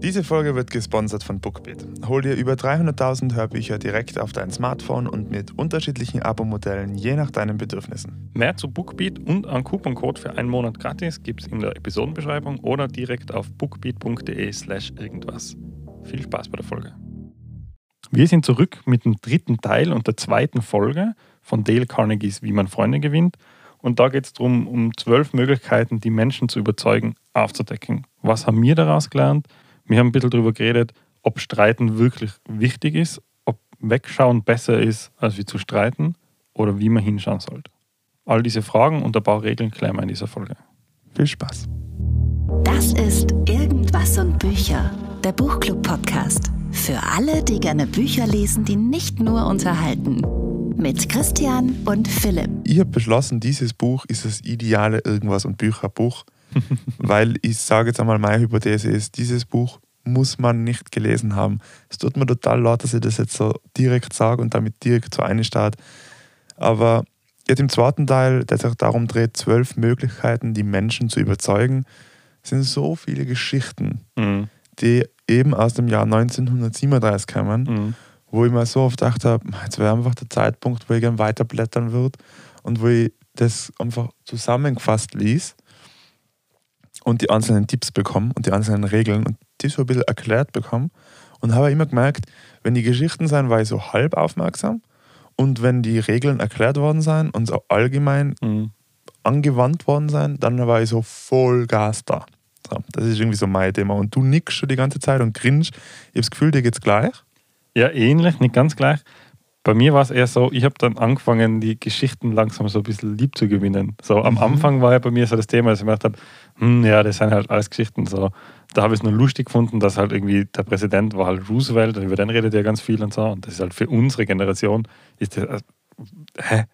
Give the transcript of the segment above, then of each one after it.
Diese Folge wird gesponsert von Bookbeat. Hol dir über 300.000 Hörbücher direkt auf dein Smartphone und mit unterschiedlichen Abo-Modellen je nach deinen Bedürfnissen. Mehr zu Bookbeat und einen Couponcode für einen Monat gratis gibt es in der Episodenbeschreibung oder direkt auf bookbeat.de/slash irgendwas. Viel Spaß bei der Folge. Wir sind zurück mit dem dritten Teil und der zweiten Folge von Dale Carnegies Wie man Freunde gewinnt. Und da geht es darum, um zwölf Möglichkeiten, die Menschen zu überzeugen, aufzudecken. Was haben wir daraus gelernt? Wir haben ein bisschen darüber geredet, ob Streiten wirklich wichtig ist, ob Wegschauen besser ist, als wie zu streiten oder wie man hinschauen sollte. All diese Fragen und ein paar Regeln klären wir in dieser Folge. Viel Spaß. Das ist Irgendwas und Bücher, der Buchclub-Podcast. Für alle, die gerne Bücher lesen, die nicht nur unterhalten. Mit Christian und Philipp. Ich habe beschlossen, dieses Buch ist das ideale Irgendwas und Bücherbuch, weil ich sage jetzt einmal, meine Hypothese ist, dieses Buch muss man nicht gelesen haben. Es tut mir total leid, dass ich das jetzt so direkt sage und damit direkt so einstart. Aber jetzt im zweiten Teil, der sich darum dreht, zwölf Möglichkeiten, die Menschen zu überzeugen, sind so viele Geschichten, Mhm. die eben aus dem Jahr 1937 kamen, Mhm. wo ich mir so oft gedacht habe, jetzt wäre einfach der Zeitpunkt, wo ich gerne weiterblättern würde und wo ich das einfach zusammengefasst ließ und die einzelnen Tipps bekomme und die einzelnen Regeln und die so ein bisschen erklärt bekomme. Und habe immer gemerkt, wenn die Geschichten sind, war ich so halb aufmerksam und wenn die Regeln erklärt worden sind und so allgemein Mhm. angewandt worden sind, dann war ich so voll Gas da. So, das ist irgendwie so mein Thema. Und du nickst schon die ganze Zeit und grinst. Ich habe das Gefühl, dir geht's gleich. Ja, ähnlich, nicht ganz gleich. Bei mir war es eher so, ich habe dann angefangen, die Geschichten langsam so ein bisschen lieb zu gewinnen. So am Mhm. Anfang war ja bei mir so das Thema, dass ich mir gedacht habe, hm, ja, das sind halt alles Geschichten. So, da habe ich es nur lustig gefunden, dass halt irgendwie der Präsident war halt Roosevelt und über den redet ja ganz viel und so. Und das ist halt für unsere Generation, ist das, äh, hä?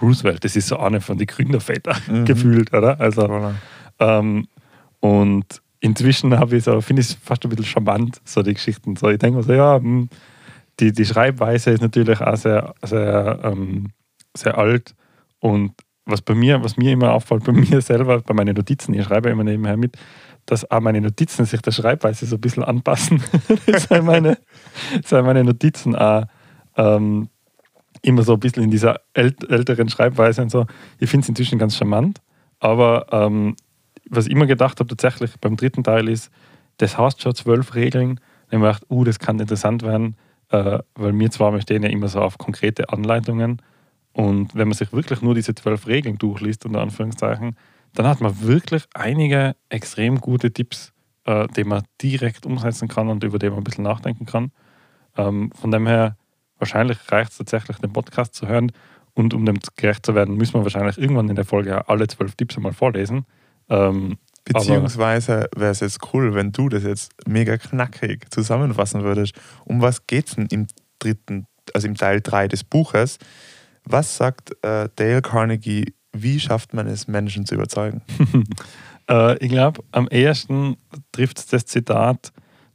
Roosevelt, das ist so eine von den Gründervätern Mhm. gefühlt, oder? Also, ähm, und inzwischen habe ich so, finde ich es fast ein bisschen charmant, so die Geschichten. So, ich denke mir so, ja, hm, die, die Schreibweise ist natürlich auch sehr, sehr, ähm, sehr alt. Und was bei mir, was mir immer auffällt, bei mir selber, bei meinen Notizen, ich schreibe immer nebenher mit, dass auch meine Notizen sich der Schreibweise so ein bisschen anpassen. das sind meine, sind meine Notizen auch ähm, immer so ein bisschen in dieser ält älteren Schreibweise und so. Ich finde es inzwischen ganz charmant. Aber ähm, was ich immer gedacht habe, tatsächlich beim dritten Teil ist, das heißt schon zwölf Regeln. Ich habe mir gedacht, uh, das kann interessant werden, äh, weil wir zwar stehen ja immer so auf konkrete Anleitungen. Und wenn man sich wirklich nur diese zwölf Regeln durchliest, unter Anführungszeichen, dann hat man wirklich einige extrem gute Tipps, äh, die man direkt umsetzen kann und über die man ein bisschen nachdenken kann. Ähm, von dem her, wahrscheinlich reicht es tatsächlich, den Podcast zu hören. Und um dem gerecht zu werden, müssen wir wahrscheinlich irgendwann in der Folge alle zwölf Tipps einmal vorlesen. Ähm, Beziehungsweise wäre es jetzt cool, wenn du das jetzt mega knackig zusammenfassen würdest. Um was geht es denn im dritten, also im Teil 3 des Buches? Was sagt äh, Dale Carnegie, wie schafft man es, Menschen zu überzeugen? Äh, ich glaube, am ehesten trifft es das Zitat,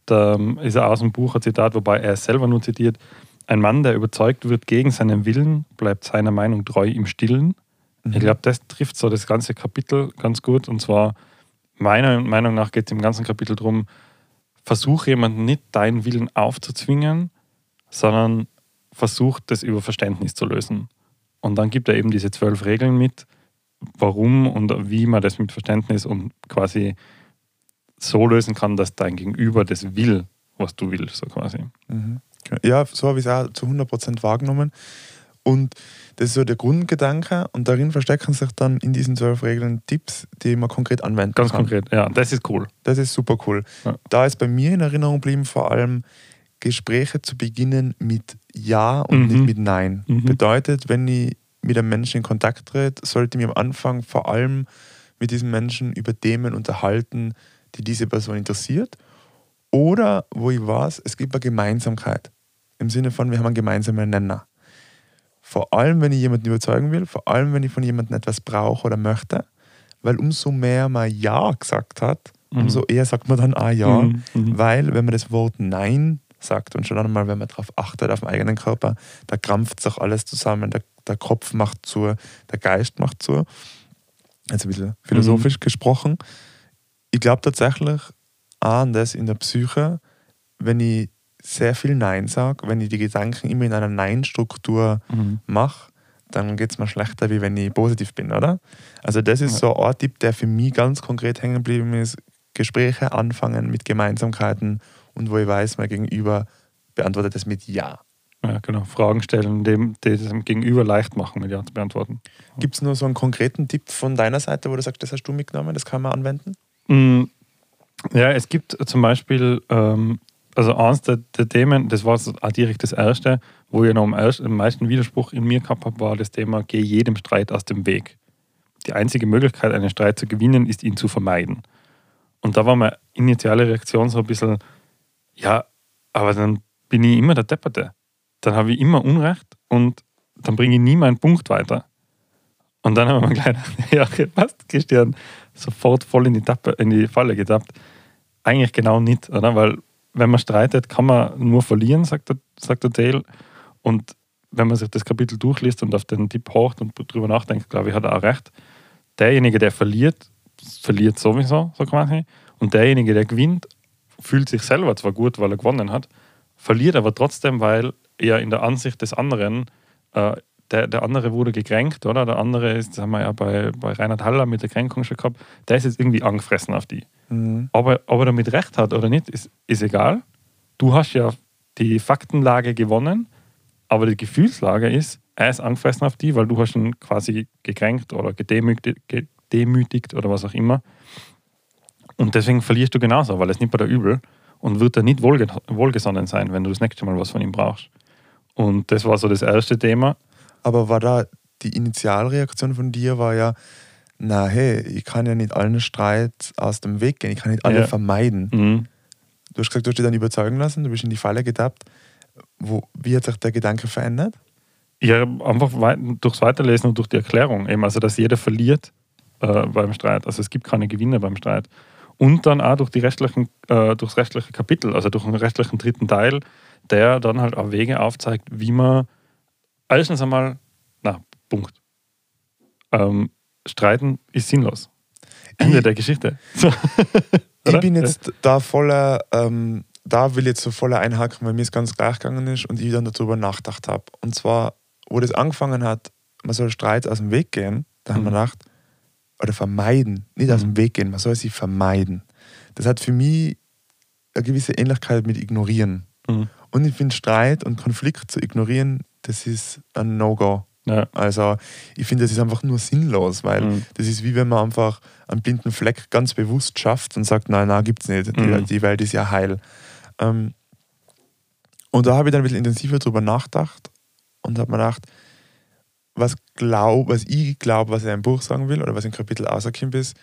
da ist er aus dem Buch ein Zitat, wobei er es selber nur zitiert. Ein Mann, der überzeugt wird gegen seinen Willen, bleibt seiner Meinung treu im Stillen. Ich glaube, das trifft so das ganze Kapitel ganz gut. Und zwar, meiner Meinung nach geht es im ganzen Kapitel darum, versuch jemanden nicht deinen Willen aufzuzwingen, sondern versuch das über Verständnis zu lösen. Und dann gibt er eben diese zwölf Regeln mit, warum und wie man das mit Verständnis und quasi so lösen kann, dass dein Gegenüber das will, was du willst, so quasi. Mhm. Ja, so habe ich es auch zu 100% wahrgenommen. Und das ist so der Grundgedanke und darin verstecken sich dann in diesen zwölf Regeln Tipps, die man konkret anwenden Ganz kann. konkret, ja, das ist cool. Das ist super cool. Ja. Da ist bei mir in Erinnerung geblieben, vor allem Gespräche zu beginnen mit Ja und Mhm. nicht mit Nein. Mhm. Bedeutet, wenn ich mit einem Menschen in Kontakt trete, sollte ich mich am Anfang vor allem mit diesem Menschen über Themen unterhalten, die diese Person interessiert. Oder wo ich weiß, es gibt eine Gemeinsamkeit. Im Sinne von, wir haben einen gemeinsamen Nenner. Vor allem, wenn ich jemanden überzeugen will, vor allem, wenn ich von jemandem etwas brauche oder möchte. Weil umso mehr man Ja gesagt hat, Mhm. umso eher sagt man dann Ah ja. Mhm. Mhm. Weil, wenn man das Wort Nein sagt und schon einmal, wenn man darauf achtet, auf den eigenen Körper, da krampft sich alles zusammen. Der, der Kopf macht zu, der Geist macht zu. Jetzt ein bisschen philosophisch gesprochen. Ich glaube tatsächlich, anders in der Psyche, wenn ich sehr viel Nein sage, wenn ich die Gedanken immer in einer Nein-Struktur Mhm. mache, dann geht es mir schlechter, wie wenn ich positiv bin, oder? Also das ist so ein Tipp, der für mich ganz konkret hängen geblieben ist. Gespräche anfangen mit Gemeinsamkeiten und wo ich weiß, mein Gegenüber beantwortet es mit Ja. Ja, genau. Fragen stellen, dem, dem Gegenüber leicht machen, mit Ja zu beantworten. Gibt es nur so einen konkreten Tipp von deiner Seite, wo du sagst, das hast du mitgenommen, das kann man anwenden? Mm, Ja, es gibt zum Beispiel, ähm, also eins der, der Themen, das war auch direkt das erste, wo ich noch am, ersten, am meisten Widerspruch in mir gehabt habe, war das Thema, geh jedem Streit aus dem Weg. Die einzige Möglichkeit, einen Streit zu gewinnen, ist ihn zu vermeiden. Und da war meine initiale Reaktion so ein bisschen, ja, aber dann bin ich immer der Depperte. Dann habe ich immer Unrecht und dann bringe ich nie meinen Punkt weiter. Und dann haben wir gleich ja, passt, Christian, sofort voll in die, Tappe, in die Falle getappt. Eigentlich genau nicht, oder? Weil wenn man streitet, kann man nur verlieren, sagt der, sagt der Dale. Und wenn man sich das Kapitel durchliest und auf den Tipp horcht und drüber nachdenkt, glaube ich, hat er auch recht. Derjenige, der verliert, verliert sowieso, so quasi. Und derjenige, der gewinnt, fühlt sich selber zwar gut, weil er gewonnen hat, verliert aber trotzdem, weil er in der Ansicht des anderen, äh, der, der andere wurde gekränkt, oder? Der andere ist, das haben wir ja bei, bei Reinhard Haller mit der Kränkung schon gehabt, der ist jetzt irgendwie angefressen auf die. Mhm. Ob er, ob er damit recht hat oder nicht, ist, ist egal. Du hast ja die Faktenlage gewonnen, aber die Gefühlslage ist, er ist angefressen auf die, weil du hast ihn quasi gekränkt oder gedemütigt, gedemütigt oder was auch immer. Und deswegen verlierst du genauso, weil es nimmt bei der übel und wird er nicht wohlge wohlgesonnen sein, wenn du das nächste Mal was von ihm brauchst. Und das war so das erste Thema. Aber war da die Initialreaktion von dir war ja, na hey, ich kann ja nicht allen Streit aus dem Weg gehen, ich kann nicht alle Ja. vermeiden. Mhm. Du hast gesagt, du hast dich dann überzeugen lassen, du bist in die Falle getappt. Wo, wie hat sich der Gedanke verändert? Ja, einfach durchs Weiterlesen und durch die Erklärung. Eben, also, dass jeder verliert äh, beim Streit. Also, es gibt keine Gewinner beim Streit. Und dann auch durch die restlichen, äh, durchs restliche Kapitel, also durch den restlichen dritten Teil, der dann halt auch Wege aufzeigt, wie man erstens einmal, na, Punkt. Ähm, streiten ist sinnlos. Ende Ich- der Geschichte. So. Ich bin jetzt da voller, ähm, da will ich jetzt so voller einhaken, weil mir es ganz gleich gegangen ist und ich dann darüber nachgedacht habe. Und zwar, wo das angefangen hat, man soll Streit aus dem Weg gehen, da haben wir Mhm. gedacht, oder vermeiden, nicht aus Mhm. dem Weg gehen, man soll sie vermeiden. Das hat für mich eine gewisse Ähnlichkeit mit ignorieren. Mhm. Und ich finde, Streit und Konflikt zu ignorieren, das ist ein No-Go. Ja. Also ich finde, das ist einfach nur sinnlos, weil Mhm. das ist wie wenn man einfach einen blinden Fleck ganz bewusst schafft und sagt, nein, nein, gibt's nicht. Die, Mhm. die Welt ist ja heil. Ähm, und da habe ich dann ein bisschen intensiver drüber nachgedacht und habe mir gedacht, was, glaub, was ich glaube, was er im Buch sagen will oder was im Kapitel rausgekommen ist,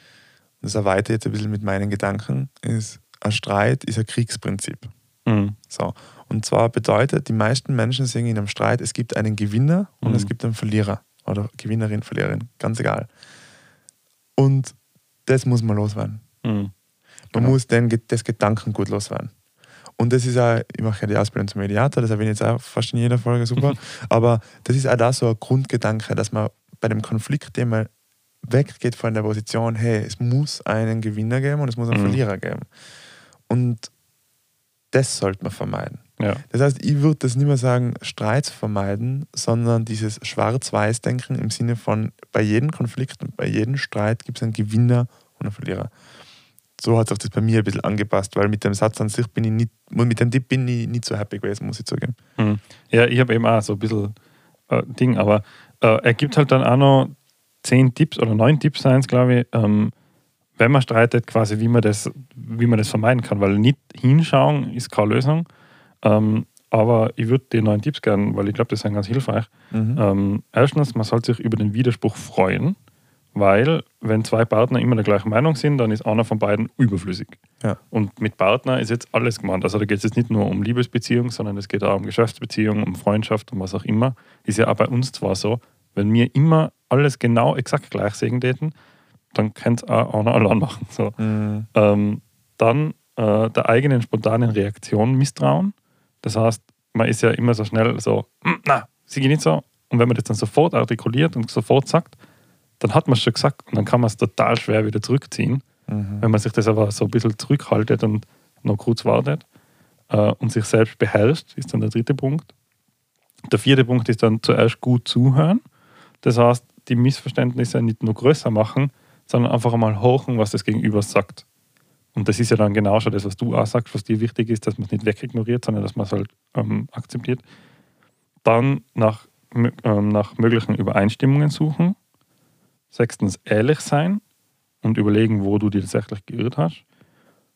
und das erweitere ich jetzt ein bisschen mit meinen Gedanken, ist, ein Streit ist ein Kriegsprinzip. Mhm. So. Und zwar bedeutet, die meisten Menschen sehen in einem Streit, es gibt einen Gewinner und Mhm. es gibt einen Verlierer. Oder Gewinnerin, Verliererin, ganz egal. Und das muss man loswerden. Mhm. Man Genau. muss den, das Gedankengut loswerden. Und das ist auch, ich mache ja die Ausbildung zum Mediator, das erwähne ich jetzt auch fast in jeder Folge, super. Aber das ist auch da so ein Grundgedanke, dass man bei dem Konfliktthema weggeht von der Position, hey, es muss einen Gewinner geben und es muss einen Mhm. Verlierer geben. Und das sollte man vermeiden. Ja. Das heißt, ich würde das nicht mehr sagen, Streits vermeiden, sondern dieses Schwarz-Weiß-Denken im Sinne von, bei jedem Konflikt und bei jedem Streit gibt es einen Gewinner und einen Verlierer. So hat sich das bei mir ein bisschen angepasst, weil mit dem Satz an sich bin ich nicht, mit dem Tipp bin ich nicht so happy gewesen, muss ich zugeben. Mhm. Ja, ich habe eben auch so ein bisschen äh, Ding, aber äh, er gibt halt dann auch noch zehn Tipps oder neun Tipps, glaube ich, ähm, wenn man streitet, quasi, wie man, das, wie man das vermeiden kann, weil nicht hinschauen ist keine Lösung. Ähm, aber ich würde die neun Tipps gerne, weil ich glaube, das sind ganz hilfreich. Mhm. Ähm, erstens, man sollte sich über den Widerspruch freuen, weil wenn zwei Partner immer der gleichen Meinung sind, dann ist einer von beiden überflüssig. Ja. Und mit Partner ist jetzt alles gemeint. Also da geht es jetzt nicht nur um Liebesbeziehung, sondern es geht auch um Geschäftsbeziehung, um Freundschaft, um was auch immer. Ist ja auch bei uns zwar so, wenn wir immer alles genau exakt gleich sehen täten, dann könnte es auch einer allein machen. So. Mhm. Ähm, dann äh, der eigenen spontanen Reaktion misstrauen. Das heißt, man ist ja immer so schnell so, "Hm, na, sie geht nicht so. Und wenn man das dann sofort artikuliert und sofort sagt, dann hat man es schon gesagt und dann kann man es total schwer wieder zurückziehen. Mhm. Wenn man sich das aber so ein bisschen zurückhaltet und noch kurz wartet äh, und sich selbst beherrscht, ist dann der dritte Punkt. Der vierte Punkt ist dann zuerst gut zuhören. Das heißt, die Missverständnisse nicht nur größer machen, sondern einfach einmal hochen, was das Gegenüber sagt. Und das ist ja dann genau schon das, was du auch sagst, was dir wichtig ist, dass man es nicht wegignoriert, sondern dass man es halt ähm, akzeptiert. Dann nach, ähm, nach möglichen Übereinstimmungen suchen. Sechstens, ehrlich sein und überlegen, wo du dich tatsächlich geirrt hast.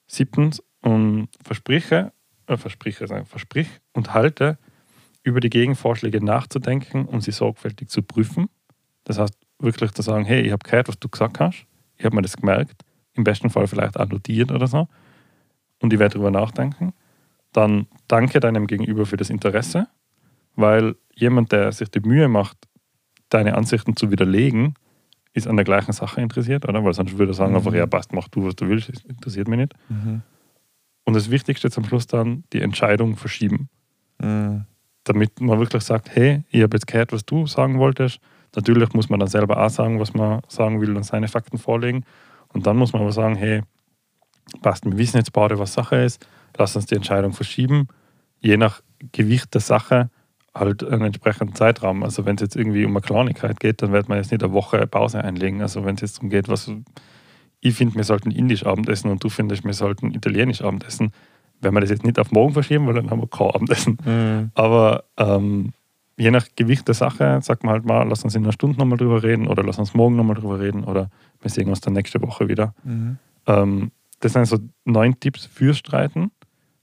Siebtens, um, verspreche, äh, verspreche, sagen, versprich und halte, über die Gegenvorschläge nachzudenken und sie sorgfältig zu prüfen. Das heißt, wirklich zu sagen, hey, ich habe gehört, was du gesagt hast, ich habe mir das gemerkt, im besten Fall vielleicht auch notiert oder so, und ich werde darüber nachdenken. Dann danke deinem Gegenüber für das Interesse, weil jemand, der sich die Mühe macht, deine Ansichten zu widerlegen, ist an der gleichen Sache interessiert, oder? Weil sonst würde er sagen, Mhm. einfach, ja, passt, mach du, was du willst, das interessiert mich nicht. Mhm. Und das Wichtigste zum Schluss dann, die Entscheidung verschieben. Mhm. Damit man wirklich sagt, hey, ich habe jetzt gehört, was du sagen wolltest. Natürlich muss man dann selber auch sagen, was man sagen will und seine Fakten vorlegen. Und dann muss man aber sagen, hey, passt, wir wissen jetzt beide, was Sache ist, lass uns die Entscheidung verschieben. Je nach Gewicht der Sache halt einen entsprechenden Zeitraum. Also wenn es jetzt irgendwie um eine Kleinigkeit geht, dann wird man jetzt nicht eine Woche Pause einlegen. Also wenn es jetzt darum geht, was ich finde, wir sollten indisch Abendessen und du findest, wir sollten italienisch Abendessen, wenn wir das jetzt nicht auf morgen verschieben, weil dann haben wir kein Abendessen. Mhm. Aber ähm, je nach Gewicht der Sache sagt man halt mal, lass uns in einer Stunde nochmal drüber reden oder lass uns morgen nochmal drüber reden oder wir sehen uns dann nächste Woche wieder. Mhm. Ähm, das sind so neun Tipps fürs Streiten,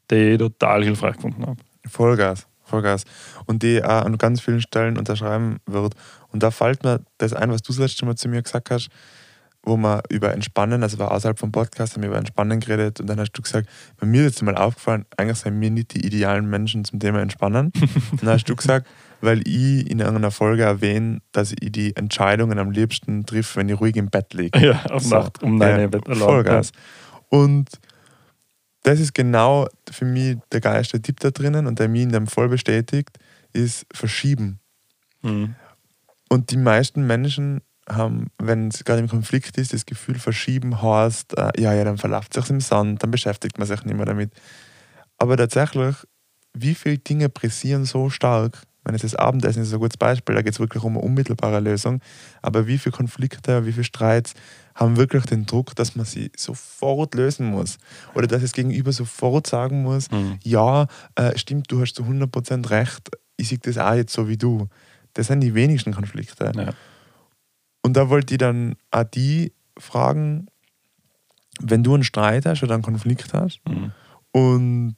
die ich total hilfreich gefunden habe. Vollgas, Vollgas. Und die auch an ganz vielen Stellen unterschreiben wird. Und da fällt mir das ein, was du das letzte Mal zu mir gesagt hast, wo wir über Entspannen, also war außerhalb vom Podcast, haben wir über Entspannen geredet und dann hast du gesagt, bei mir ist jetzt mal aufgefallen, eigentlich sind wir nicht die idealen Menschen zum Thema Entspannen. und dann hast du gesagt, weil ich in irgendeiner Folge erwähne, dass ich die Entscheidungen am liebsten triff, wenn ich ruhig im Bett liege. Ja, auf So. Nacht um deine Ja, Bettalarm. Vollgas. Und das ist genau für mich der geilste Tipp da drinnen und der mich in dem voll bestätigt, ist verschieben. Mhm. Und die meisten Menschen haben, wenn es gerade im Konflikt ist, das Gefühl, verschieben heißt, äh, ja, ja, dann verläuft sich im Sand, dann beschäftigt man sich nicht mehr damit. Aber tatsächlich, wie viele Dinge pressieren so stark? Wenn es das Abendessen ist ein gutes Beispiel, da geht es wirklich um eine unmittelbare Lösung. Aber wie viele Konflikte, wie viele Streits haben wirklich den Druck, dass man sie sofort lösen muss? Oder dass das Gegenüber sofort sagen muss, Mhm. ja, äh, stimmt, du hast zu 100% recht, ich sehe das auch jetzt so wie du. Das sind die wenigsten Konflikte. Ja. Und da wollte ich dann auch die fragen, wenn du einen Streit hast oder einen Konflikt hast Mhm. und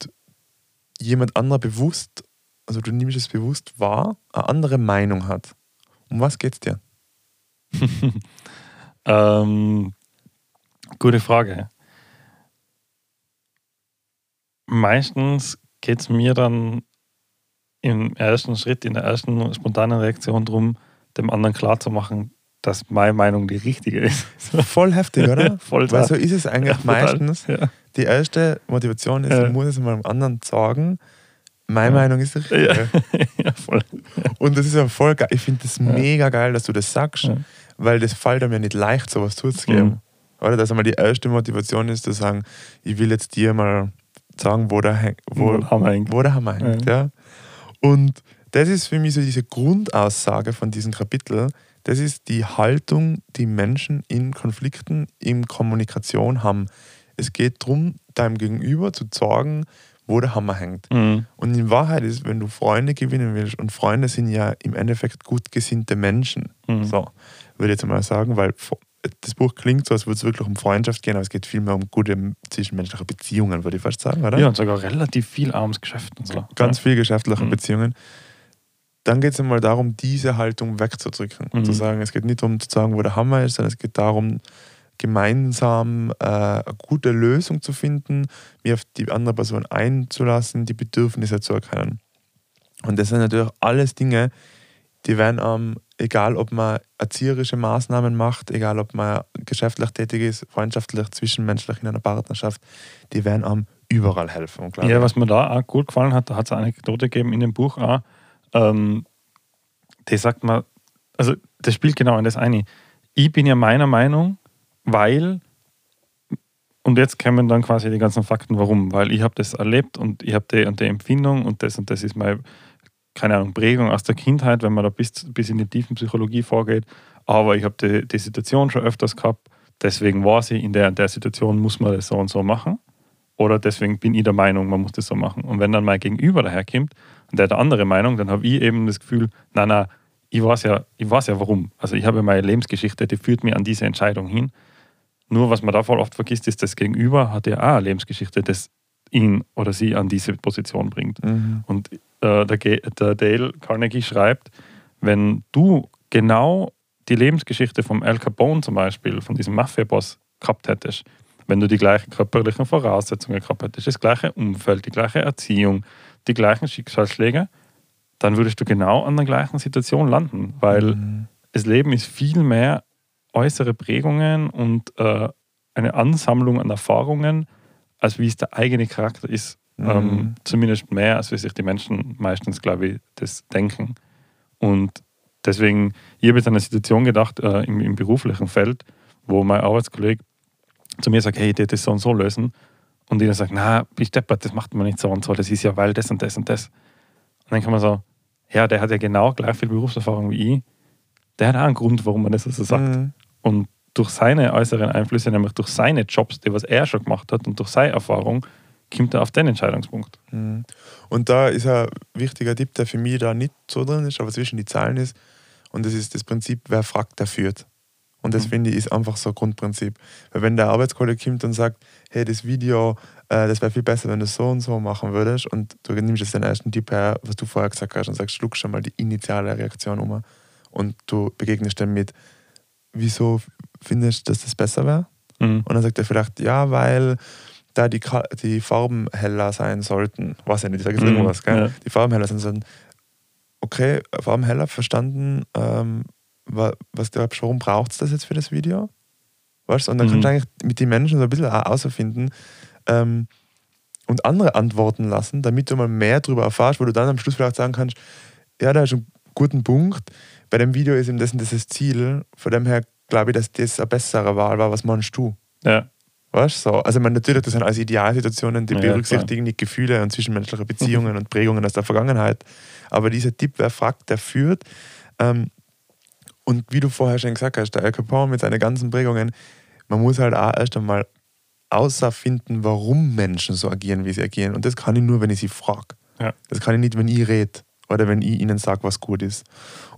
jemand anderer bewusst, also du nimmst es bewusst wahr, eine andere Meinung hat, um was geht's dir? Ähm, gute Frage. Meistens geht es mir dann im ersten Schritt, in der ersten spontanen Reaktion darum, dem anderen klarzumachen, dass meine Meinung die richtige ist. Voll heftig, oder? Voll Weil so ist es eigentlich Ja, meistens. Ja. Die erste Motivation ist, Ja. ich muss es mal dem anderen sagen, meine Ja. Meinung ist die richtige. ja, voll. Und das ist ja voll geil. Ich finde das Ja. mega geil, dass du das sagst, Ja. weil das fällt einem ja nicht leicht, sowas zuzugeben. Mhm. Oder dass einmal die erste Motivation ist, zu sagen, ich will jetzt dir mal sagen, wo der, häng- wo, Wo der Hammer hängt. Wo der Hammer hängt. Ja. Und das ist für mich so diese Grundaussage von diesem Kapitel. Das ist die Haltung, die Menschen in Konflikten, in Kommunikation haben. Es geht darum, deinem Gegenüber zu sagen, wo der Hammer hängt. Mhm. Und in Wahrheit ist, wenn du Freunde gewinnen willst, und Freunde sind ja im Endeffekt gut gesinnte Menschen, Mhm. so würde ich jetzt mal sagen, weil das Buch klingt so, als würde es wirklich um Freundschaft gehen, aber es geht vielmehr um gute zwischenmenschliche Beziehungen, würde ich fast sagen, oder? Ja, und sogar relativ viel armes Geschäft und so. Ganz viel geschäftliche Mhm. Beziehungen. Dann geht es einmal darum, diese Haltung wegzudrücken. Mhm. Zu sagen, es geht nicht darum zu sagen, wo der Hammer ist, sondern es geht darum, gemeinsam äh, eine gute Lösung zu finden, mir auf die andere Person einzulassen, die Bedürfnisse zu erkennen. Und das sind natürlich alles Dinge, die werden ähm, egal ob man erzieherische Maßnahmen macht, egal ob man geschäftlich tätig ist, freundschaftlich, zwischenmenschlich in einer Partnerschaft, die werden einem überall helfen. Ja, was mir da auch gut gefallen hat, da hat es eine Anekdote gegeben in dem Buch auch. Ähm, die sagt man, also das spielt genau in das eine. Ich bin ja meiner Meinung, weil und jetzt kommen dann quasi die ganzen Fakten, warum. Weil ich habe das erlebt und ich habe die und die Empfindung und das und das ist meine, keine Ahnung, Prägung aus der Kindheit, wenn man da bis, bis in die tiefen Psychologie vorgeht. Aber ich habe die, die Situation schon öfters gehabt, deswegen war sie in der der Situation, muss man das so und so machen. Oder deswegen bin ich der Meinung, man muss das so machen. Und wenn dann mein Gegenüber daherkommt und der hat eine andere Meinung, dann habe ich eben das Gefühl, nein, nein, ich weiß ja, ich weiß ja warum. Also ich habe meine Lebensgeschichte, die führt mich an diese Entscheidung hin. Nur was man da voll oft vergisst, ist, das Gegenüber hat ja auch eine Lebensgeschichte, das ihn oder sie an diese Position bringt. Mhm. Und äh, der, der Dale Carnegie schreibt, wenn du genau die Lebensgeschichte vom Al Capone zum Beispiel, von diesem Mafia-Boss gehabt hättest, wenn du die gleichen körperlichen Voraussetzungen gehabt hättest, das gleiche Umfeld, die gleiche Erziehung, die gleichen Schicksalsschläge, dann würdest du genau an der gleichen Situation landen, weil Mhm. das Leben ist viel mehr äußere Prägungen und äh, eine Ansammlung an Erfahrungen, als wie es der eigene Charakter ist. Mhm. Ähm, zumindest mehr, als wie sich die Menschen meistens, glaube ich, das denken. Und deswegen, ich habe jetzt an eine Situation gedacht äh, im, im beruflichen Feld, wo mein Arbeitskollege zu mir sagt, hey, ich das so und so lösen. Und ich dann sage, na, bist deppert, das macht man nicht so und so, das ist ja weil das und das und das. Und dann kann man so, ja, der hat ja genau gleich viel Berufserfahrung wie ich. Der hat auch einen Grund, warum man das so sagt. Mhm. Und durch seine äußeren Einflüsse, nämlich durch seine Jobs, die was er schon gemacht hat und durch seine Erfahrung, kommt er auf den Entscheidungspunkt. Mhm. Und da ist ein wichtiger Tipp, der für mich da nicht so drin ist, aber zwischen die Zahlen ist. Und das ist das Prinzip, wer fragt, der führt. Und das Mhm. finde ich ist einfach so ein Grundprinzip. Weil wenn der Arbeitskollege kommt und sagt, hey, das Video, äh, das wäre viel besser, wenn du es so und so machen würdest und du nimmst jetzt den ersten Tipp her, was du vorher gesagt hast und sagst, schluck schon mal die initiale Reaktion um und du begegnest dann mit, wieso findest du, dass das besser wäre? Mhm. Und dann sagt er vielleicht, ja, weil da die, die Farben heller sein sollten. Was ja nicht, ich sage jetzt Mhm, irgendwas, gell? ja. Die Farben heller sein sollten. Okay, Farben heller, verstanden. Ähm, wa- was glaubst du, warum braucht es das jetzt für das Video? Weißt du? Und dann Mhm. kannst du eigentlich mit den Menschen so ein bisschen herausfinden ähm, und andere antworten lassen, damit du mal mehr darüber erfährst, wo du dann am Schluss vielleicht sagen kannst, ja, da ist ein guter Punkt. Bei dem Video ist eben das und das das Ziel. Von dem her glaube ich, dass das eine bessere Wahl war. Was meinst du? Ja. Weißt du? So. Also, ich meine, natürlich, das sind alles Idealsituationen, die Ja, berücksichtigen die Gefühle und zwischenmenschliche Beziehungen und Prägungen aus der Vergangenheit. Aber dieser Tipp, wer fragt, der führt. Ähm, und wie du vorher schon gesagt hast, der Al Capone mit seinen ganzen Prägungen, man muss halt auch erst einmal außerfinden, warum Menschen so agieren, wie sie agieren. Und das kann ich nur, wenn ich sie frage. Ja. Das kann ich nicht, wenn ich rede oder wenn ich ihnen sage, was gut ist.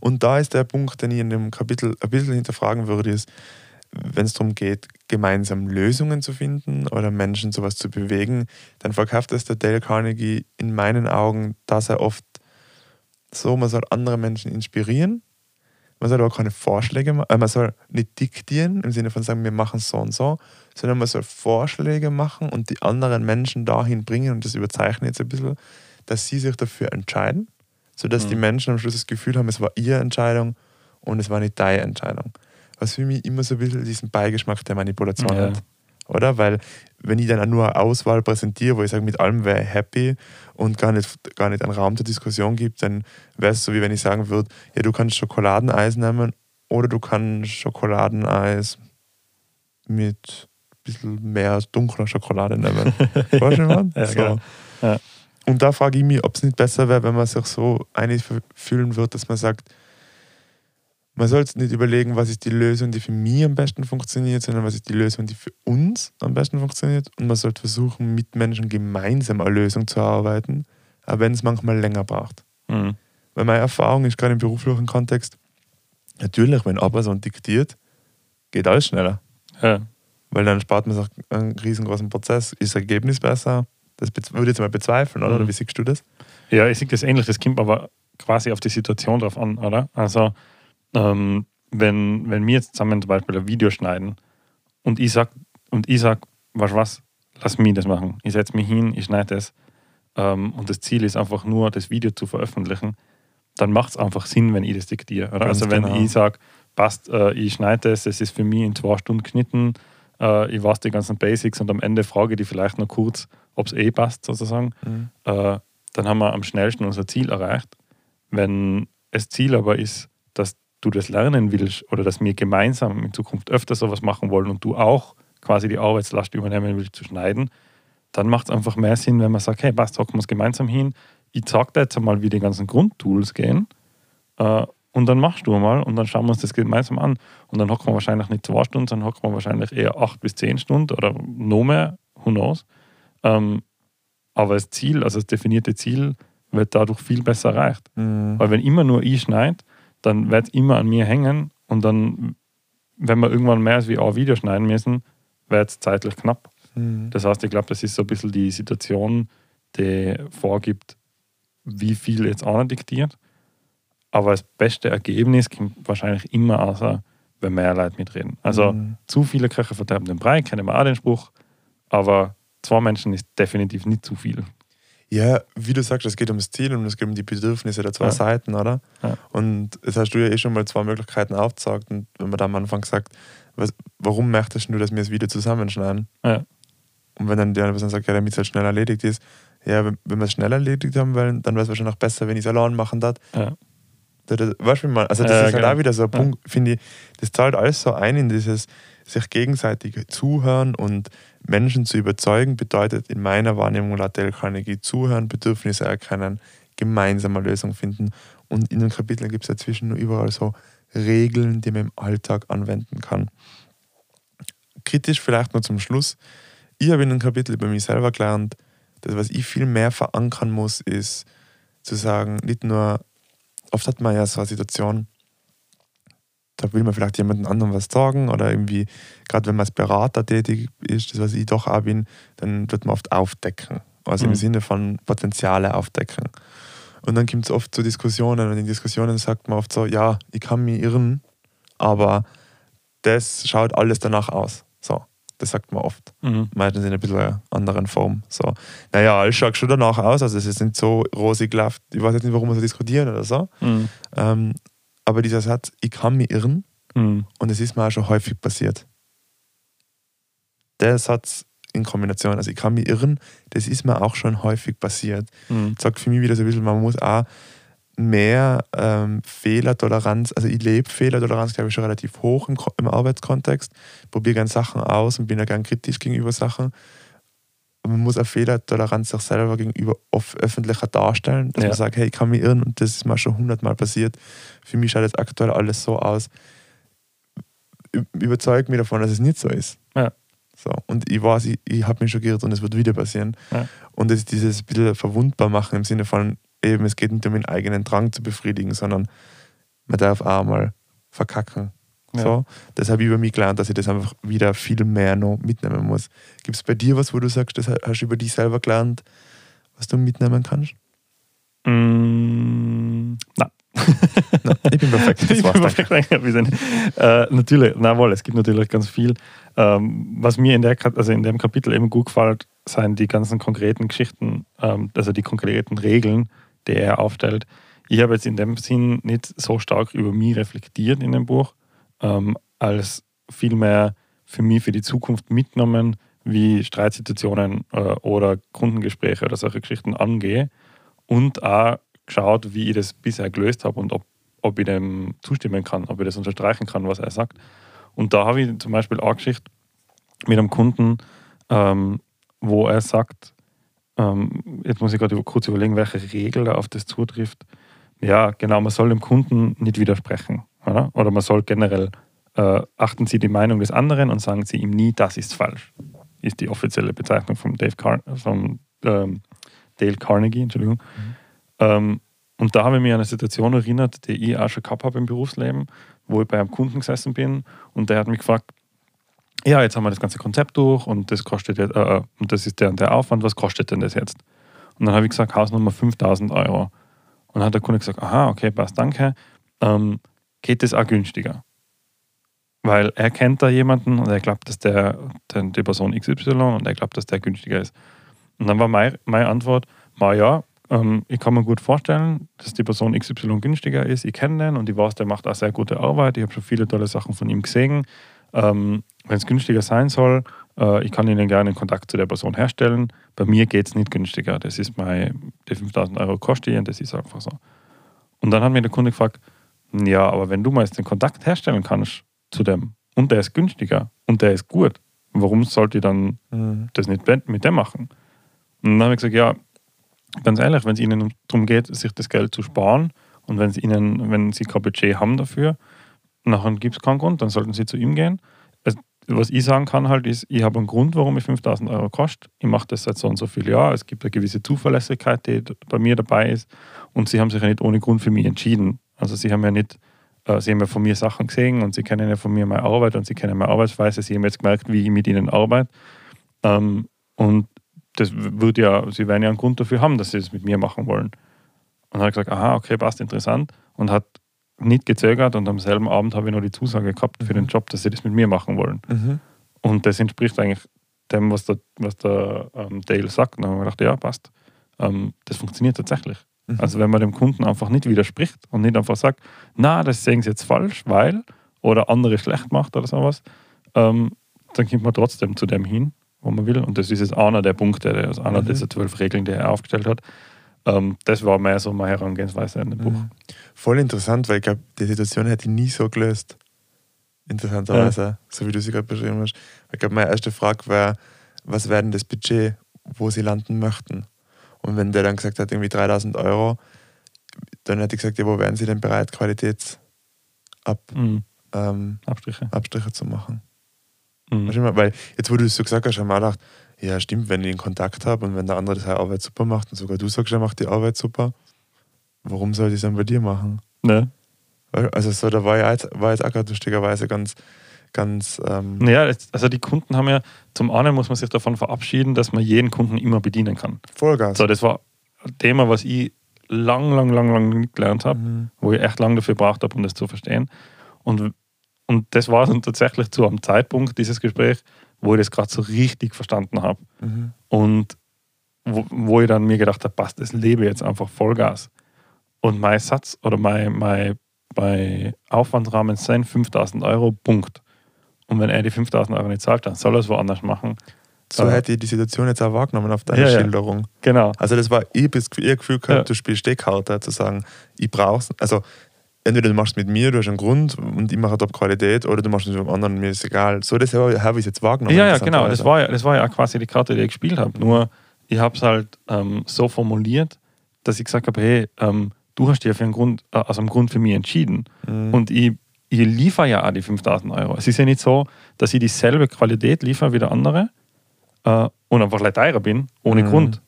Und da ist der Punkt, den ich in dem Kapitel ein bisschen hinterfragen würde, ist, wenn es darum geht, gemeinsam Lösungen zu finden oder Menschen sowas zu bewegen, dann verkauft es der Dale Carnegie in meinen Augen, dass er oft so, man soll andere Menschen inspirieren, man soll aber keine Vorschläge machen, äh, man soll nicht diktieren im Sinne von sagen, wir machen so und so, sondern man soll Vorschläge machen und die anderen Menschen dahin bringen, und das überzeichne ich jetzt ein bisschen, dass sie sich dafür entscheiden, sodass Mhm. die Menschen am Schluss das Gefühl haben, es war ihre Entscheidung und es war nicht deine Entscheidung. Was für mich immer so ein bisschen diesen Beigeschmack der Manipulation Ja. hat. Oder? Weil, wenn ich dann nur eine Auswahl präsentiere, wo ich sage, mit allem wäre ich happy und gar nicht, gar nicht einen Raum der Diskussion gibt, dann wäre es so, wie wenn ich sagen würde, ja, du kannst Schokoladeneis nehmen oder du kannst Schokoladeneis mit ein bisschen mehr dunkler Schokolade nehmen. weißt du, was ich meine? Ja, genau. Ja. Und da frage ich mich, ob es nicht besser wäre, wenn man sich so einig fühlen wird, dass man sagt, man soll jetzt nicht überlegen, was ist die Lösung, die für mich am besten funktioniert, sondern was ist die Lösung, die für uns am besten funktioniert. Und man sollte versuchen, mit Menschen gemeinsam eine Lösung zu erarbeiten, auch wenn es manchmal länger braucht. Mhm. Weil meine Erfahrung ist gerade im beruflichen Kontext, natürlich, wenn so diktiert, geht alles schneller. Ja. Weil dann spart man sich einen riesengroßen Prozess. Ist das Ergebnis besser? Das würde ich jetzt mal bezweifeln, oder? Mhm. Oder wie siehst du das? Ja, ich sehe das ähnlich. Das kommt aber quasi auf die Situation drauf an, oder? Also, ähm, wenn, wenn wir jetzt zusammen zum Beispiel ein Video schneiden und ich sag, und ich sag, weißt du was, lass mich das machen. Ich setze mich hin, ich schneide das ähm, und das Ziel ist einfach nur, das Video zu veröffentlichen, dann macht es einfach Sinn, wenn ich das diktiere. Oder? Ganz Also, wenn genau. ich sage, passt, äh, ich schneide das, es ist für mich in zwei Stunden geschnitten, äh, ich weiß die ganzen Basics und am Ende frage ich die vielleicht noch kurz, ob es eh passt, sozusagen Mhm. äh, dann haben wir am schnellsten unser Ziel erreicht. Wenn das Ziel aber ist, dass du das lernen willst oder dass wir gemeinsam in Zukunft öfter sowas machen wollen und du auch quasi die Arbeitslast übernehmen will, zu schneiden, dann macht es einfach mehr Sinn, wenn man sagt, hey, passt, hocken wir es gemeinsam hin. Ich zeige dir jetzt einmal, wie die ganzen Grundtools gehen. Äh, und dann machst du mal und dann schauen wir uns das gemeinsam an. Und dann hocken wir wahrscheinlich nicht zwei Stunden, sondern hocken wir wahrscheinlich eher acht bis zehn Stunden oder noch mehr, who knows. Ähm, aber das Ziel, also das definierte Ziel, wird dadurch viel besser erreicht. Mhm. Weil wenn immer nur ich schneide, dann wird es immer an mir hängen und dann, wenn wir irgendwann mehr als wie ein Video schneiden müssen, wird es zeitlich knapp. Mhm. Das heißt, ich glaube, das ist so ein bisschen die Situation, die vorgibt, wie viel jetzt einer diktiert. Aber das beste Ergebnis kommt wahrscheinlich immer außer, wenn mehr Leute mitreden. Also Mhm. zu viele Köche verderben den Brei, kennen wir auch den Spruch. Aber zwei Menschen ist definitiv nicht zu viel. Ja, wie du sagst, es geht ums Ziel und es geht um die Bedürfnisse der zwei Ja. Seiten, oder? Ja. Und das hast du ja eh schon mal zwei Möglichkeiten aufgezeigt. Und wenn man da am Anfang sagt, was, warum möchtest du, dass wir das Video zusammenschneiden? Ja. Und wenn dann die andere Person sagt, ja, damit es halt schnell erledigt ist, ja, wenn, wenn wir es schnell erledigt haben wollen, dann wäre es wahrscheinlich besser, wenn ich es allein machen darf. Ja. Da- da- Weißt du, man? Also, das ist halt genau. auch wieder so ein. Punkt, finde ich, das zahlt alles so ein in dieses sich gegenseitig zuhören und Menschen zu überzeugen, bedeutet in meiner Wahrnehmung laut Dale Carnegie zuhören, Bedürfnisse erkennen, gemeinsame Lösung finden. Und in den Kapiteln gibt es dazwischen nur überall so Regeln, die man im Alltag anwenden kann. Kritisch vielleicht noch zum Schluss. Ich habe in einem Kapitel über mich selber gelernt, dass was ich viel mehr verankern muss, ist zu sagen, nicht nur, oft hat man ja so eine Situation, da will man vielleicht jemandem anderen was sagen oder irgendwie, gerade wenn man als Berater tätig ist, das was ich doch auch bin, dann wird man oft aufdecken. Also Mhm. im Sinne von Potenziale aufdecken. Und dann gibt es oft so Diskussionen und in Diskussionen sagt man oft so, ja, ich kann mich irren, aber das schaut alles danach aus. So, das sagt man oft. Mhm. Meistens in ein bisschen einer anderen Form. So, naja, alles schaut schon danach aus, also es ist nicht so rosig gelaufen. Ich weiß jetzt nicht, warum wir so diskutieren oder so. Mhm. Ähm, aber dieser Satz, ich kann mich irren, Mhm. und es ist mir auch schon häufig passiert. Der Satz in Kombination, also ich kann mich irren, das ist mir auch schon häufig passiert. Mhm. Sagt für mich wieder so ein bisschen, man muss auch mehr ähm, Fehlertoleranz, also ich lebe Fehlertoleranz, glaube ich, schon relativ hoch im, im Arbeitskontext, probiere gerne Sachen aus und bin ja gern kritisch gegenüber Sachen. Aber man muss auch Fehlertoleranz sich selber gegenüber öffentlicher darstellen, dass Ja. man sagt, hey, ich kann mich irren und das ist mir schon hundertmal passiert. Für mich schaut jetzt aktuell alles so aus. Überzeugt mich davon, dass es nicht so ist. Ja. So. Und ich weiß, ich, ich habe mich schon geirrt und es wird wieder passieren. Ja. Und es ist dieses bisschen verwundbar machen im Sinne von, eben, es geht nicht um den eigenen Drang zu befriedigen, sondern man darf auch mal verkacken. Ja. So. Das habe ich über mich gelernt, dass ich das einfach wieder viel mehr noch mitnehmen muss. Gibt es bei dir was, wo du sagst, das hast du über dich selber gelernt, was du mitnehmen kannst? Mm, na. Nein, ich bin perfekt. Das Ich bin perfekt, sind- äh, natürlich, na wohl, es gibt natürlich ganz viel. Ähm, was mir in, der, also in dem Kapitel eben gut gefällt, sind die ganzen konkreten Geschichten, ähm, also die konkreten Regeln, die er aufstellt. Ich habe jetzt in dem Sinn nicht so stark über mich reflektiert in dem Buch, ähm, als vielmehr für mich für die Zukunft mitgenommen, wie Streitsituationen äh, oder Kundengespräche oder solche Geschichten angehe und auch geschaut, wie ich das bisher gelöst habe und ob, ob ich dem zustimmen kann, ob ich das unterstreichen kann, was er sagt. Und da habe ich zum Beispiel eine Geschichte mit einem Kunden, ähm, wo er sagt, ähm, jetzt muss ich gerade kurz überlegen, welche Regel da auf das zutrifft. Ja, genau, man soll dem Kunden nicht widersprechen. Oder, oder man soll generell, äh, achten Sie die Meinung des anderen und sagen Sie ihm nie, das ist falsch. Ist die offizielle Bezeichnung von Dave Car vom, ähm, Dale Carnegie, Entschuldigung. Ähm, und da habe ich mich an eine Situation erinnert, die ich auch schon gehabt habe im Berufsleben, wo ich bei einem Kunden gesessen bin und der hat mich gefragt, ja, jetzt haben wir das ganze Konzept durch und das kostet jetzt, äh, und das ist der und der Aufwand, was kostet denn das jetzt? Und dann habe ich gesagt, Hausnummer 5000 Euro. Und dann hat der Kunde gesagt, aha, okay, passt, danke. Ähm, geht das auch günstiger? Weil er kennt da jemanden und er glaubt, dass der, die Person XY und er glaubt, dass der günstiger ist. Und dann war mein, meine Antwort, ma ja, ähm, ich kann mir gut vorstellen, dass die Person XY günstiger ist. Ich kenne den und ich weiß, der macht auch sehr gute Arbeit. Ich habe schon viele tolle Sachen von ihm gesehen. Ähm, Wenn es günstiger sein soll, äh, ich kann Ihnen gerne einen Kontakt zu der Person herstellen. Bei mir geht es nicht günstiger. Das ist mein, die 5000 Euro kostet und das ist einfach so. Und dann hat mir der Kunde gefragt, ja, aber wenn du mal jetzt den Kontakt herstellen kannst zu dem und der ist günstiger und der ist gut, warum sollte ich dann Mhm. das nicht mit dem machen? Und dann habe ich gesagt, ja, ganz ehrlich, wenn es ihnen darum geht, sich das Geld zu sparen und wenn, es ihnen, wenn sie kein Budget haben dafür, nachher gibt es keinen Grund, dann sollten sie zu ihm gehen. Was ich sagen kann halt ist, ich habe einen Grund, warum ich 5000 Euro kostet. Ich mache das seit so und so vielen Jahren. Es gibt eine gewisse Zuverlässigkeit, die bei mir dabei ist und sie haben sich ja nicht ohne Grund für mich entschieden. Also sie haben ja nicht äh, Sie haben ja von mir Sachen gesehen und sie kennen ja von mir meine Arbeit und sie kennen meine Arbeitsweise. Sie haben jetzt gemerkt, wie ich mit ihnen arbeite. Ähm, und das wird ja, sie werden ja einen Grund dafür haben, dass sie das mit mir machen wollen. Und hat gesagt, aha, okay, passt, interessant. Und hat nicht gezögert und am selben Abend habe ich noch die Zusage gehabt für den Mhm. Job, dass sie das mit mir machen wollen. Mhm. Und das entspricht eigentlich dem, was der, was der ähm, Dale sagt. Und dann haben wir gedacht, ja, passt. Ähm, das funktioniert tatsächlich. Mhm. Also wenn man dem Kunden einfach nicht widerspricht und nicht einfach sagt, na, das sehen sie jetzt falsch, weil, oder andere schlecht macht oder sowas, ähm, dann kommt man trotzdem zu dem hin, wo man will. Und das ist jetzt einer der Punkte, der- also einer Mhm. dieser zwölf Regeln, die er aufgestellt hat. Ähm, das war mehr so meine Herangehensweise in dem Buch. Mhm. Voll interessant, weil ich glaube, die Situation hätte ich nie so gelöst. Interessanterweise, so wie du sie gerade beschrieben hast. Ich glaube, meine erste Frage wäre, was wäre denn das Budget, wo sie landen möchten? Und wenn der dann gesagt hat, irgendwie 3000 Euro, dann hätte ich gesagt, ja, wo wären sie denn bereit, Qualitätsabstriche Mhm. ähm, Abstriche. Abstriche zu machen? Mhm. Weil jetzt, wo du es so gesagt hast, habe ich mir gedacht, ja, stimmt, wenn ich den Kontakt habe und wenn der andere seine Arbeit super macht und sogar du sagst, er macht die Arbeit super, warum soll ich es dann bei dir machen? Ne? Also so, da war ja jetzt, war jetzt auch gerade lustigerweise ganz, ganz ähm, Ja, es- also die Kunden haben ja, zum einen muss man sich davon verabschieden, dass man jeden Kunden immer bedienen kann. Vollgas. So, das war ein Thema, was ich lang, lang, lang, lang nicht gelernt habe, Mhm. wo ich echt lange dafür braucht habe, um das zu verstehen. Und, und das war dann tatsächlich zu einem Zeitpunkt, dieses Gespräch, wo ich das gerade so richtig verstanden habe. Mhm. Und wo, wo ich dann mir gedacht habe, passt, das lebe jetzt einfach Vollgas. Und mein Satz oder mein, mein, mein Aufwandsrahmen sind 5000 Euro, Punkt. Und wenn er die 5000 Euro nicht zahlt, dann soll er es woanders machen. So Ah. hätte ich die Situation jetzt auch wahrgenommen auf deine Ja, ja. Schilderung. Genau. Also das war, das eher Gefühl gehabt, Ja. du spielst Steckkarte, zu sagen, ich brauch's, also entweder du machst mit mir, du hast einen Grund und ich mache top Qualität oder du machst es mit dem anderen, mir ist egal. So das habe ich es jetzt wahrgenommen. Ja, ja, genau. Das war ja, das war ja auch quasi die Karte, die ich gespielt habe. Nur ich habe es halt ähm, so formuliert, dass ich gesagt habe, hey, ähm, du hast dich ja für einen Grund, äh, aus einem Grund für mich entschieden. Mhm. Und ich, ich liefere ja auch die 5000 Euro. Es ist ja nicht so, dass ich dieselbe Qualität liefere wie der andere äh, und einfach gleich teurer bin, ohne Mhm. Grund.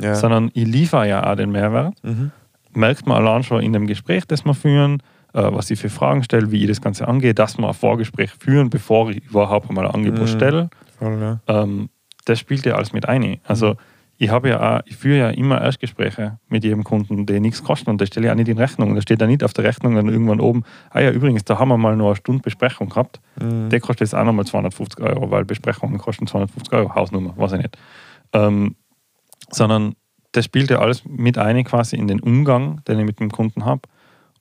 ja. Sondern ich liefere ja auch den Mehrwert. Mhm. Merkt man allein schon in dem Gespräch, das wir führen, äh, was ich für Fragen stelle, wie ich das Ganze angehe, dass wir ein Vorgespräch führen, bevor ich überhaupt einmal ein Angebot Mhm. stelle. Voll, ja. Ähm, das spielt ja alles mit ein. Also ich habe ja auch, ich führe ja immer Erstgespräche mit jedem Kunden, die nichts kosten und das stelle ich auch nicht in Rechnung. Da steht ja nicht auf der Rechnung dann irgendwann oben, ah ja, übrigens, da haben wir mal noch eine Stunde Besprechung gehabt. Mhm. Der kostet jetzt auch nochmal 250 Euro, weil Besprechungen kosten 250 Euro, Hausnummer, weiß ich nicht. Ähm, sondern das spielt ja alles mit ein quasi in den Umgang, den ich mit dem Kunden habe.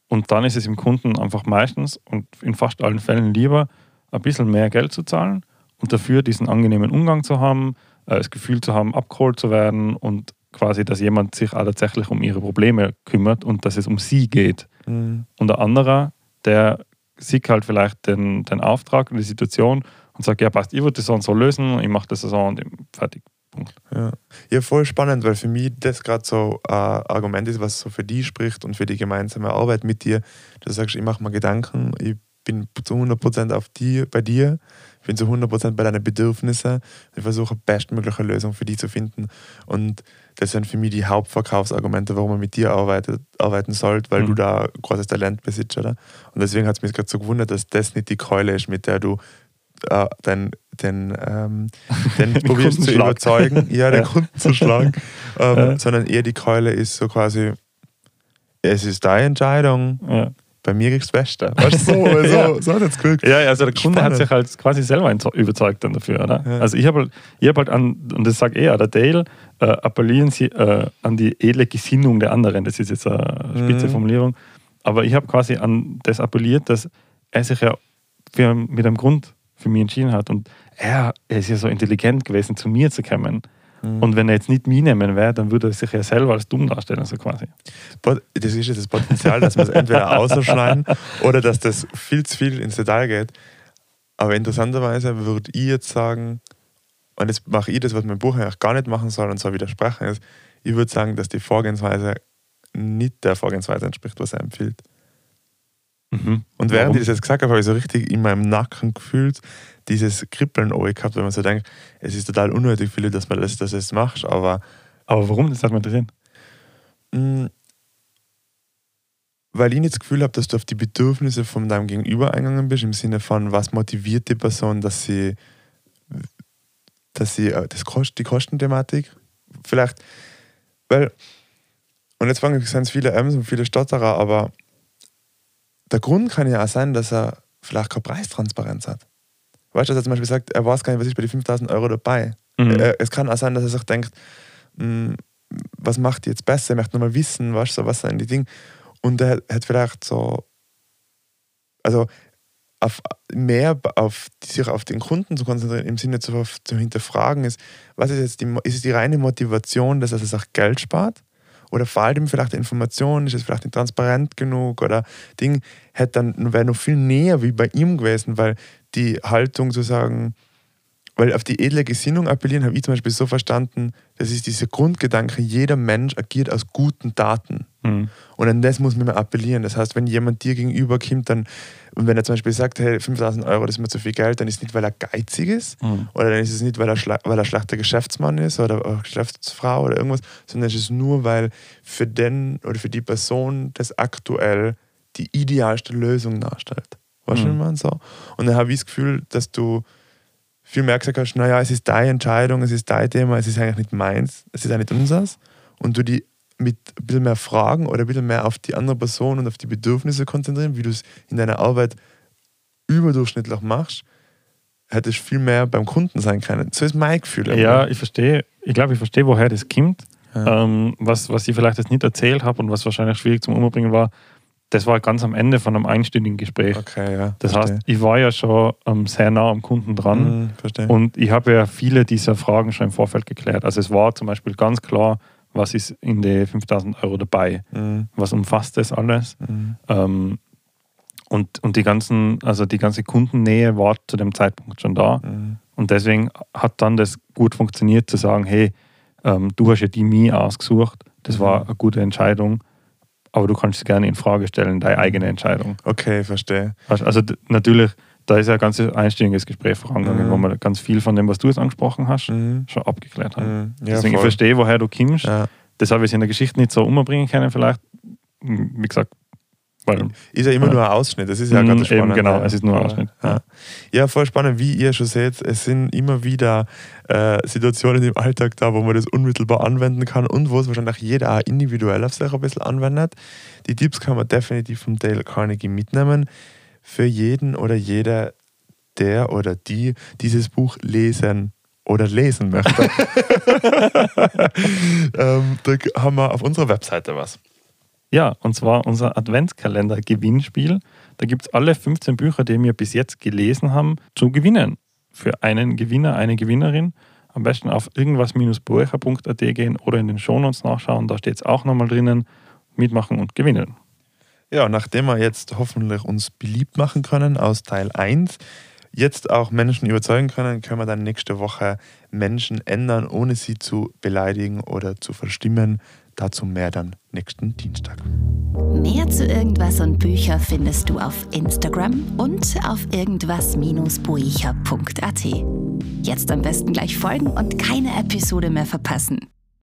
Und dann ist es im Kunden einfach meistens und in fast allen Fällen lieber, ein bisschen mehr Geld zu zahlen und dafür diesen angenehmen Umgang zu haben, äh, das Gefühl zu haben, abgeholt zu werden und quasi, dass jemand sich auch tatsächlich um ihre Probleme kümmert und dass es um sie geht. Mhm. Und der andere, der sieht halt vielleicht den, den Auftrag und die Situation und sagt, ja passt, ich würde das so und so lösen, ich mache das so und fertig. Punkt. Ja. ja, voll spannend, weil für mich das gerade so ein Argument ist, was so für die spricht und für die gemeinsame Arbeit mit dir. Du sagst, ich mache mir Gedanken, ich bin zu 100% auf die, bei dir, ich bin zu 100% bei deinen Bedürfnissen. Ich versuche, eine bestmögliche Lösung für die zu finden. Und das sind für mich die Hauptverkaufsargumente, warum man mit dir arbeitet, arbeiten sollte, weil Mhm. du da großes Talent besitzt, oder? Und deswegen hat es mich gerade so gewundert, dass das nicht die Keule ist, mit der du äh, den, den, ähm, den Den probierst Kunden zu überzeugen, ja, den Ja. Kunden zu schlagen, ähm, Ja. sondern eher die Keule ist so quasi, es ist deine Entscheidung, Ja. Bei mir kriegst du das Beste. Weißt du, so, so, Ja. so hat es gewirkt. Ja, also der Kunde hat Spannend. sich halt quasi selber überzeugt dann dafür, oder? Ja. Also ich habe halt, ich hab halt an, und das sagt er, der Dale, äh, appellieren Sie äh, an die edle Gesinnung der anderen. Das ist jetzt eine spitze Mhm. Formulierung. Aber ich habe quasi an das appelliert, dass er sich ja für, mit einem Grund für mich entschieden hat. Und er, er ist ja so intelligent gewesen, zu mir zu kommen. Mhm. Und wenn er jetzt nicht mich nehmen wäre, dann würde er sich ja selber als dumm darstellen, so quasi. Das ist jetzt das Potenzial, dass wir es entweder ausschneiden oder dass das viel zu viel ins Detail geht. Aber interessanterweise würde ich jetzt sagen, und jetzt mache ich das, was mein Buch eigentlich gar nicht machen soll und zwar widersprechen ist, ich würde sagen, dass die Vorgehensweise nicht der Vorgehensweise entspricht, was er empfiehlt. Mhm. Und während Warum? ich das jetzt gesagt habe, habe ich so richtig in meinem Nacken gefühlt, dieses Kribbeln gehabt, wenn man so denkt, es ist total unnötig, Philipp, dass man das, dass das machst, aber Aber warum? Das hat mich interessiert. mh, weil ich nicht das Gefühl habe, dass du auf die Bedürfnisse von deinem Gegenüber eingegangen bist, im Sinne von, was motiviert die Person, dass sie, dass sie äh, das Kost, die Kostenthematik, vielleicht, weil, und jetzt fangen es viele M's und viele Stotterer, aber der Grund kann ja auch sein, dass er vielleicht keine Preistransparenz hat. Weißt du, dass er zum Beispiel sagt, er weiß gar nicht, was ist bei den 5000 Euro dabei. Mhm. Äh, Es kann auch sein, dass er sich denkt, mh, was macht die jetzt besser? Er möchte nochmal wissen, weißt du, was sind die Dinge. Und er hat vielleicht so, also auf mehr auf, sich auf den Kunden zu konzentrieren, im Sinne zu, zu hinterfragen, ist, was ist jetzt die, ist es die reine Motivation, dass er sich auch Geld spart? Oder fehlt ihm vielleicht die Information, ist es vielleicht nicht transparent genug oder Ding, hätte dann wäre noch viel näher wie bei ihm gewesen, weil die Haltung zu sagen, weil auf die edle Gesinnung appellieren, habe ich zum Beispiel so verstanden, das ist dieser Grundgedanke, jeder Mensch agiert aus guten Taten. Mhm. Und an das muss man immer appellieren. Das heißt, wenn jemand dir gegenüber kommt, dann, und wenn er zum Beispiel sagt, hey, 5000 Euro, das ist mir zu viel Geld, dann ist es nicht, weil er geizig ist, Mhm. oder dann ist es nicht, weil er, schle weil er schlechter Geschäftsmann ist oder Geschäftsfrau oder irgendwas, sondern es ist nur, weil für den oder für die Person das aktuell die idealste Lösung darstellt. Weißt du, Mhm. man so? Und dann habe ich das Gefühl, dass du viel mehr gesagt hast, naja, es ist deine Entscheidung, es ist dein Thema, es ist eigentlich nicht meins, es ist auch nicht unseres. Und du die mit ein bisschen mehr Fragen oder ein bisschen mehr auf die andere Person und auf die Bedürfnisse konzentrieren, wie du es in deiner Arbeit überdurchschnittlich machst, hättest viel mehr beim Kunden sein können. So ist mein Gefühl. Ja, ich verstehe. Ich glaube, ich verstehe, woher das kommt. Ja. Ähm, was, was ich vielleicht jetzt nicht erzählt habe und was wahrscheinlich schwierig zum Umbringen war, das war ganz am Ende von einem einstündigen Gespräch. Okay, ja. Das verstehe. heißt, ich war ja schon ähm, sehr nah am Kunden dran Mhm, verstehe. und ich habe ja viele dieser Fragen schon im Vorfeld geklärt. Also es war zum Beispiel ganz klar, was ist in die 5000 Euro dabei? Mhm, Was umfasst das alles? mhm, Ähm, und, und die ganzen, also die ganze Kundennähe war zu dem Zeitpunkt schon da. mhm, Und deswegen hat dann das gut funktioniert, zu sagen, hey, ähm, du hast ja die Mi ausgesucht, das war Mhm. eine gute Entscheidung, aber du kannst es gerne in Frage stellen, deine eigene Entscheidung. Okay, verstehe. Also natürlich, da ist ja ein ganz einstündiges Gespräch vorangegangen, Mhm. wo wir ganz viel von dem, was du jetzt angesprochen hast, Mhm, schon abgeklärt haben. mhm, ja, deswegen ich verstehe, woher du kommst. Ja. Das habe ich in der Geschichte nicht so umbringen können, vielleicht. Wie gesagt, weil Ist ja immer Ja. nur ein Ausschnitt, das ist ja Mhm, ganz eben, spannend. genau, ja. es ist nur ein. Ausschnitt, Ja. ja. voll spannend, wie ihr schon seht, es sind immer wieder äh, Situationen im Alltag da, wo man das unmittelbar anwenden kann und wo es wahrscheinlich jeder auch individuell auf sich ein bisschen anwendet. Die Tipps kann man definitiv vom Dale Carnegie mitnehmen. Für jeden oder jede, der oder die dieses Buch lesen oder lesen möchte. ähm, da haben wir auf unserer Webseite was. Ja, und zwar unser Adventskalender-Gewinnspiel. Da gibt es alle 15 Bücher, die wir bis jetzt gelesen haben, zu gewinnen. Für einen Gewinner, eine Gewinnerin. Am besten auf irgendwas-bucher.at gehen oder in den Shownotes nachschauen. Da steht es auch nochmal drinnen. Mitmachen und gewinnen. Ja, nachdem wir jetzt hoffentlich uns beliebt machen können aus Teil 1, jetzt auch Menschen überzeugen können, können wir dann nächste Woche Menschen ändern, ohne sie zu beleidigen oder zu verstimmen. Dazu mehr dann nächsten Dienstag. Mehr zu irgendwas und Bücher findest du auf Instagram und auf irgendwas-buecher.at. Jetzt am besten gleich folgen und keine Episode mehr verpassen.